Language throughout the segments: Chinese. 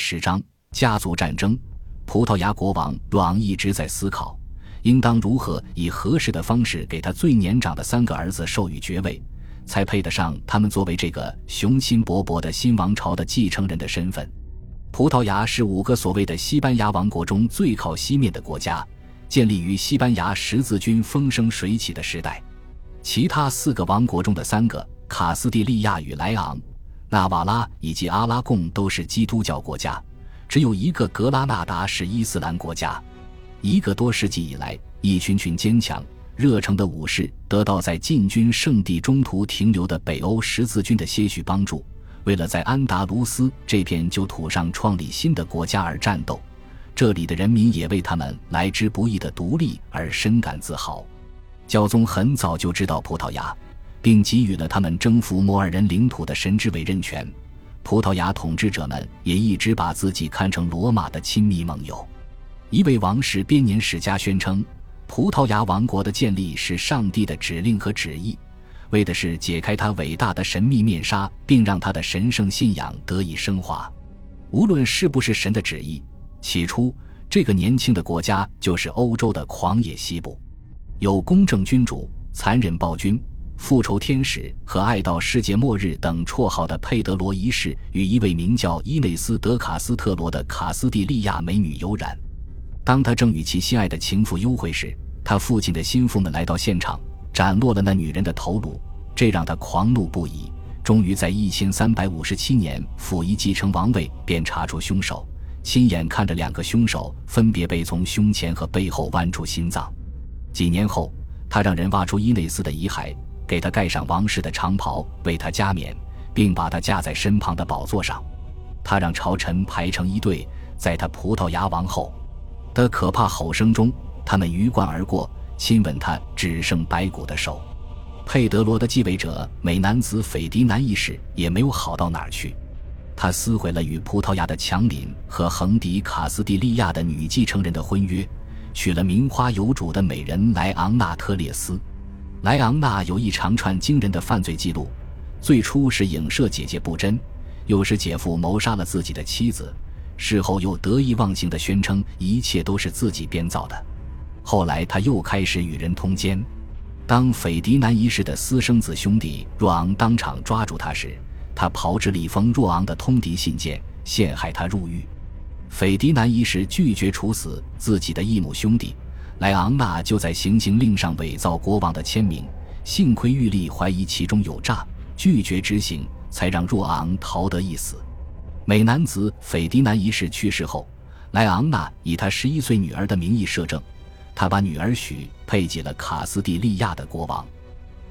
十章家族战争。葡萄牙国王若昂一直在思考，应当如何以合适的方式给他最年长的三个儿子授予爵位，才配得上他们作为这个雄心勃勃的新王朝的继承人的身份。葡萄牙是五个所谓的西班牙王国中最靠西面的国家，建立于西班牙十字军风生水起的时代。其他四个王国中的三个——卡斯蒂利亚与莱昂、纳瓦拉以及阿拉贡——都是基督教国家。只有一个格拉纳达是伊斯兰国家。一个多世纪以来，一群群坚强、热诚的武士得到在进军圣地中途停留的北欧十字军的些许帮助，为了在安达卢斯这片旧土上创立新的国家而战斗。这里的人民也为他们来之不易的独立而深感自豪。教宗很早就知道葡萄牙，并给予了他们征服摩尔人领土的神之委任权。葡萄牙统治者们也一直把自己看成罗马的亲密盟友。一位王室编年史家宣称，葡萄牙王国的建立是上帝的指令和旨意，为的是解开他伟大的神秘面纱，并让他的神圣信仰得以升华。无论是不是神的旨意，起初这个年轻的国家就是欧洲的狂野西部，有公正君主、残忍暴君。复仇天使和爱到世界末日等绰号的佩德罗一世与一位名叫伊内斯·德卡斯特罗的卡斯蒂利亚美女有染。当他正与其心爱的情妇幽会时，他父亲的心腹们来到现场，斩落了那女人的头颅，这让他狂怒不已。终于在一千三百五十七年溥仪继承王位，便查出凶手，亲眼看着两个凶手分别被从胸前和背后剜出心脏。几年后，他让人挖出伊内斯的遗骸。给他盖上王室的长袍，为他加冕，并把他架在身旁的宝座上。他让朝臣排成一队，在他葡萄牙王后的可怕吼声中，他们鱼贯而过，亲吻他只剩白骨的手。佩德罗的继位者美男子斐迪南一世也没有好到哪儿去，他撕毁了与葡萄牙的强邻和横迪卡斯蒂利亚的女继承人的婚约，娶了名花有主的美人莱昂纳特列斯。莱昂纳有一长串惊人的犯罪记录，最初是影射姐姐不贞，又是姐夫谋杀了自己的妻子，事后又得意忘形地宣称一切都是自己编造的。后来他又开始与人通奸。当斐迪南一世的私生子兄弟若昂当场抓住他时，他炮制了一封若昂的通敌信件，陷害他入狱。斐迪南一世拒绝处死自己的异母兄弟。莱昂纳就在行刑令上伪造国王的签名，幸亏玉立怀疑其中有诈，拒绝执行，才让若昂逃得一死。美男子斐迪南一世去世后，莱昂纳以他十一岁女儿的名义摄政，他把女儿许配给了卡斯蒂利亚的国王。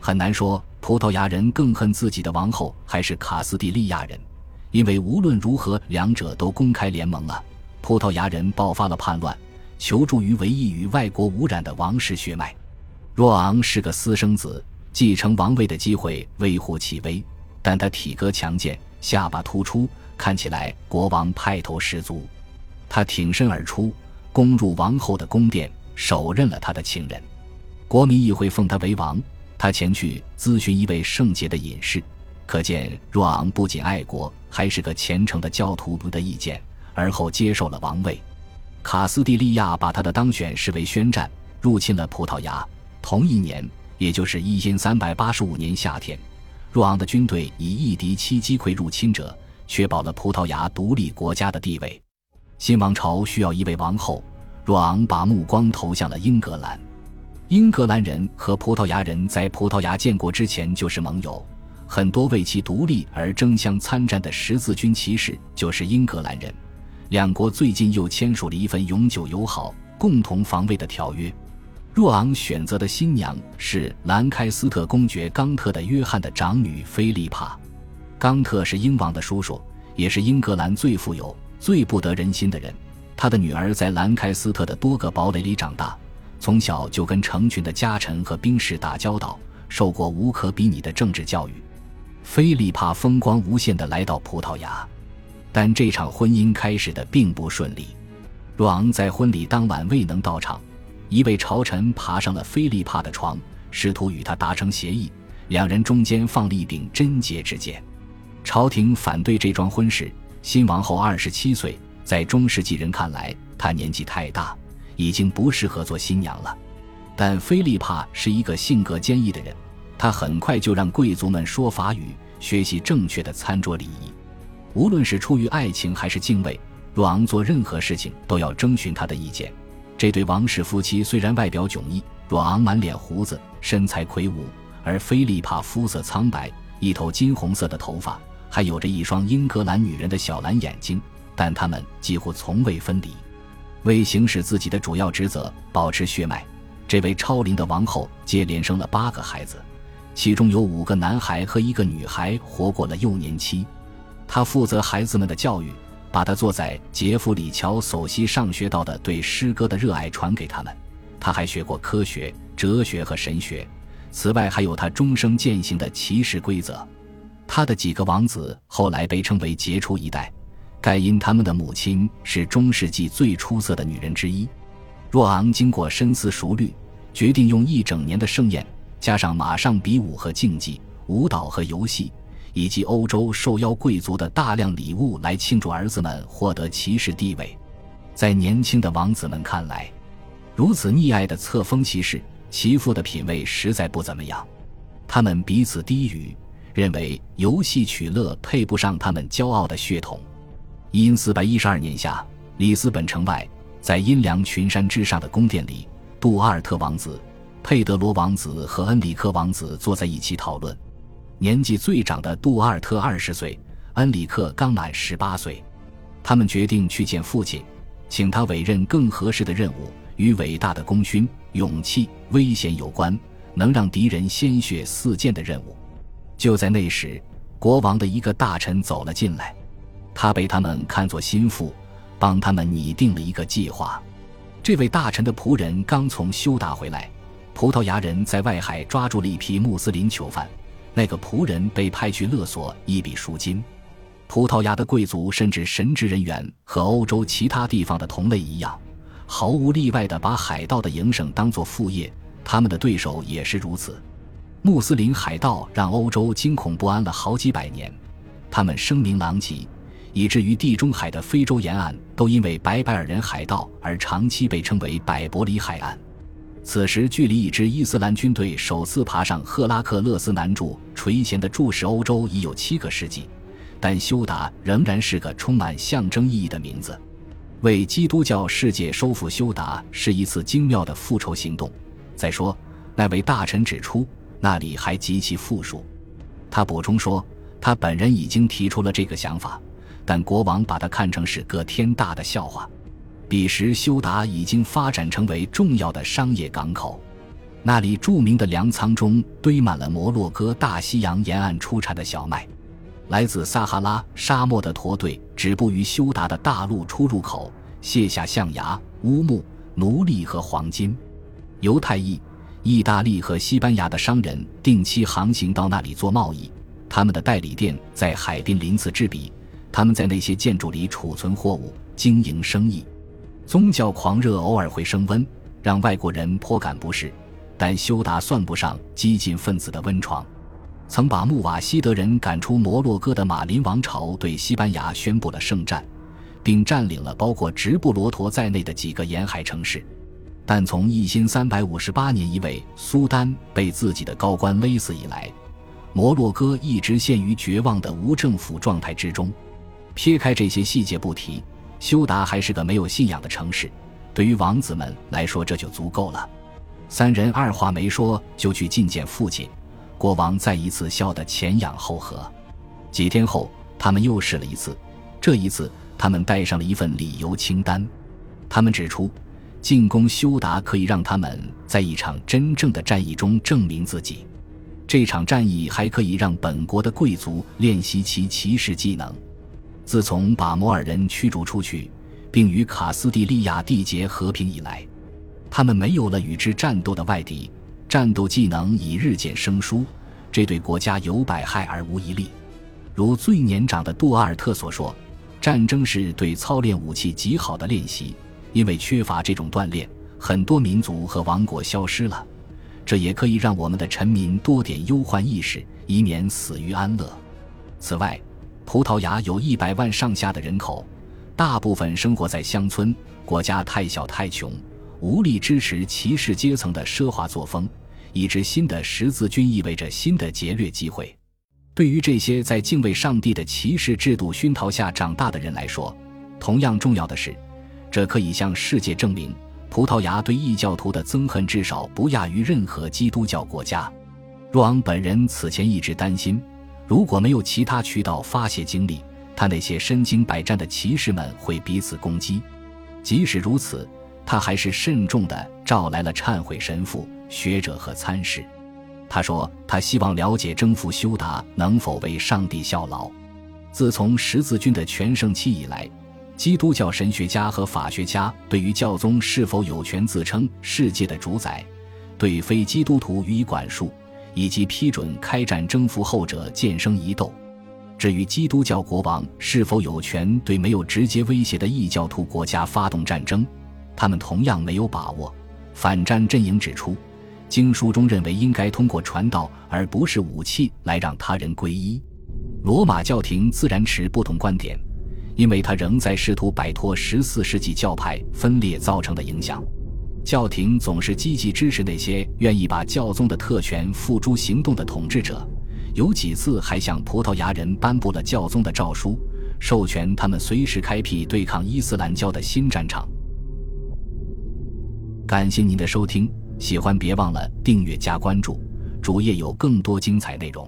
很难说葡萄牙人更恨自己的王后还是卡斯蒂利亚人，因为无论如何，两者都公开联盟了。葡萄牙人爆发了叛乱。求助于唯一与外国无染的王室血脉，若昂是个私生子，继承王位的机会微乎其微。但他体格强健，下巴突出，看起来国王派头十足。他挺身而出，攻入王后的宫殿，手刃了他的情人。国民议会奉他为王，他前去咨询一位圣洁的隐士，可见若昂不仅爱国，还是个虔诚的教徒的意见，而后接受了王位。卡斯蒂利亚把他的当选视为宣战，入侵了葡萄牙。同一年，也就是一千三百八十五年夏天，若昂的军队以一敌七击溃入侵者，确保了葡萄牙独立国家的地位。新王朝需要一位王后，若昂把目光投向了英格兰。英格兰人和葡萄牙人在葡萄牙建国之前就是盟友，很多为其独立而争相参战的十字军骑士就是英格兰人。两国最近又签署了一份永久友好、共同防卫的条约。若昂选择的新娘是兰开斯特公爵冈特的约翰的长女菲利帕。冈特是英王的叔叔，也是英格兰最富有、最不得人心的人。他的女儿在兰开斯特的多个堡垒里长大，从小就跟成群的家臣和兵士打交道，受过无可比拟的政治教育。菲利帕风光无限地来到葡萄牙。但这场婚姻开始的并不顺利，若昂在婚礼当晚未能到场，一位朝臣爬上了菲利帕的床，试图与他达成协议，两人中间放了一柄贞洁之剑。朝廷反对这桩婚事，新王后二十七岁，在中世纪人看来，她年纪太大，已经不适合做新娘了。但菲利帕是一个性格坚毅的人，他很快就让贵族们说法语，学习正确的餐桌礼仪。无论是出于爱情还是敬畏，若昂做任何事情都要征询他的意见。这对王室夫妻虽然外表迥异，若昂满脸胡子，身材魁梧，而菲利帕肤色苍白，一头金红色的头发，还有着一双英格兰女人的小蓝眼睛，但他们几乎从未分离。为行使自己的主要职责，保持血脉。这位超龄的王后接连生了八个孩子，其中有五个男孩和一个女孩活过了幼年期。他负责孩子们的教育，把他坐在杰弗里乔首席上学到的对诗歌的热爱传给他们。他还学过科学、哲学和神学，此外还有他终生践行的骑士规则。他的几个王子后来被称为杰出一代，盖因他们的母亲是中世纪最出色的女人之一。若昂经过深思熟虑，决定用一整年的盛宴，加上马上比武和竞技、舞蹈和游戏，以及欧洲受邀贵族的大量礼物来庆祝儿子们获得骑士地位。在年轻的王子们看来，如此溺爱的册封骑士，其父的品味实在不怎么样。他们彼此低语，认为游戏取乐配不上他们骄傲的血统。因四百一十二年夏，里斯本城外。在阴凉群山之上的宫殿里，杜阿尔特王子、佩德罗王子和恩里克王子坐在一起讨论。年纪最长的杜阿尔特二十岁，恩里克刚满十八岁。他们决定去见父亲，请他委任更合适的任务，与伟大的功勋、勇气、危险有关，能让敌人鲜血四溅的任务。就在那时，国王的一个大臣走了进来，他被他们看作心腹。帮他们拟定了一个计划。这位大臣的仆人刚从休达回来，葡萄牙人在外海抓住了一批穆斯林囚犯。那个仆人被派去勒索一笔赎金。葡萄牙的贵族甚至神职人员和欧洲其他地方的同类一样，毫无例外地把海盗的营生当作副业。他们的对手也是如此。穆斯林海盗让欧洲惊恐不安了好几百年，他们声名狼藉。以至于地中海的非洲沿岸都因为白白尔人海盗而长期被称为百伯里海岸。此时，距离一支伊斯兰军队首次爬上赫拉克勒斯南柱垂涎的注视欧洲已有七个世纪，但休达仍然是个充满象征意义的名字。为基督教世界收复休达是一次精妙的复仇行动。再说，那位大臣指出，那里还极其富庶。他补充说，他本人已经提出了这个想法。但国王把他看成是个天大的笑话。彼时，休达已经发展成为重要的商业港口，那里著名的粮仓中堆满了摩洛哥大西洋沿岸出产的小麦。来自撒哈拉沙漠的驼队止步于休达的大陆出入口，卸下象牙、乌木、奴隶和黄金。犹太裔、意大利和西班牙的商人定期航行到那里做贸易，他们的代理店在海滨鳞次栉比。他们在那些建筑里储存货物，经营生意。宗教狂热偶尔会升温，让外国人颇感不适。但休达算不上激进分子的温床，曾把穆瓦希德人赶出摩洛哥的马林王朝对西班牙宣布了圣战，并占领了包括直布罗陀在内的几个沿海城市。但从一千三百五十八年一位苏丹被自己的高官勒死以来，摩洛哥一直陷于绝望的无政府状态之中。撇开这些细节不提，修达还是个没有信仰的城市。对于王子们来说，这就足够了。三人二话没说就去觐见父亲。国王再一次笑得前仰后合。几天后，他们又试了一次。这一次，他们带上了一份理由清单。他们指出，进攻修达可以让他们在一场真正的战役中证明自己。这场战役还可以让本国的贵族练习其骑士技能。自从把摩尔人驱逐出去，并与卡斯蒂利亚缔结和平以来，他们没有了与之战斗的外敌，战斗技能已日渐生疏，这对国家有百害而无一利。如最年长的杜阿尔特所说：“战争是对操练武器极好的练习，因为缺乏这种锻炼，很多民族和王国消失了。这也可以让我们的臣民多点忧患意识，以免死于安乐。此外。”葡萄牙有一百万上下的人口，大部分生活在乡村，国家太小太穷，无力支持骑士阶层的奢华作风。一支新的十字军意味着新的劫掠机会。对于这些在敬畏上帝的骑士制度熏陶下长大的人来说，同样重要的是，这可以向世界证明，葡萄牙对异教徒的憎恨至少不亚于任何基督教国家。若昂本人此前一直担心，如果没有其他渠道发泄精力，他那些身经百战的骑士们会彼此攻击。即使如此，他还是慎重地召来了忏悔神父。学者和参事，他说：“他希望了解征服修达能否为上帝效劳。”自从十字军的全盛期以来，基督教神学家和法学家对于教宗是否有权自称世界的主宰，对非基督徒予以管束，以及批准开战征服后者渐生疑窦。至于基督教国王是否有权对没有直接威胁的异教徒国家发动战争，他们同样没有把握。反战阵营指出。经书中认为应该通过传道而不是武器来让他人皈依，罗马教廷自然持不同观点，因为他仍在试图摆脱十四世纪教派分裂造成的影响。教廷总是积极支持那些愿意把教宗的特权付诸行动的统治者，有几次还向葡萄牙人颁布了教宗的诏书，授权他们随时开辟对抗伊斯兰教的新战场。感谢您的收听。喜欢别忘了订阅加关注，主页有更多精彩内容。